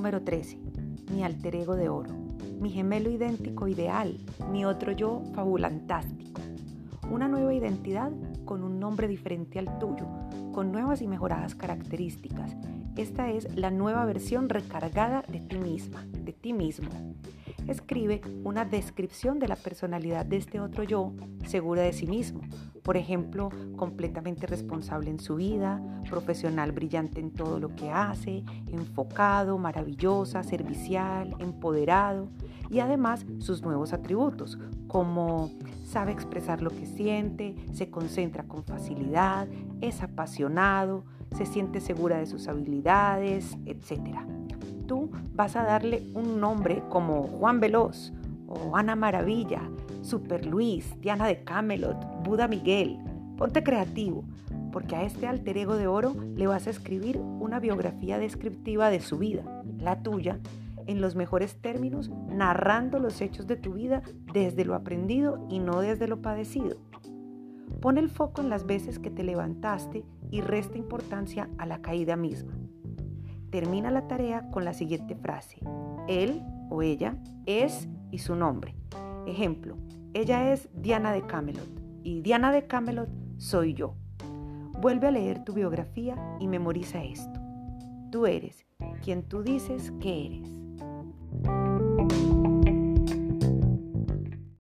Número 13. Mi alter ego de oro. Mi gemelo idéntico ideal. Mi otro yo fabulantástico. Una nueva identidad con un nombre diferente al tuyo, con nuevas y mejoradas características. Esta es la nueva versión recargada de ti misma, de ti mismo. Escribe una descripción de la personalidad de este otro yo, segura de sí mismo. Por ejemplo, completamente responsable en su vida, profesional brillante en todo lo que hace, enfocado, maravillosa, servicial, empoderado y además sus nuevos atributos, como sabe expresar lo que siente, se concentra con facilidad, es apasionado, se siente segura de sus habilidades, etc. Tú vas a darle un nombre como Juan Veloz o Ana Maravilla, Super Luis, Diana de Camelot, Buda Miguel. Ponte creativo, porque a este alter ego de oro le vas a escribir una biografía descriptiva de su vida, la tuya, en los mejores términos, narrando los hechos de tu vida desde lo aprendido y no desde lo padecido. Pon el foco en las veces que te levantaste y resta importancia a la caída misma. Termina la tarea con la siguiente frase. Él o ella es y su nombre. Ejemplo, ella es Diana de Camelot y Diana de Camelot soy yo. Vuelve a leer tu biografía y memoriza esto. Tú eres quien tú dices que eres.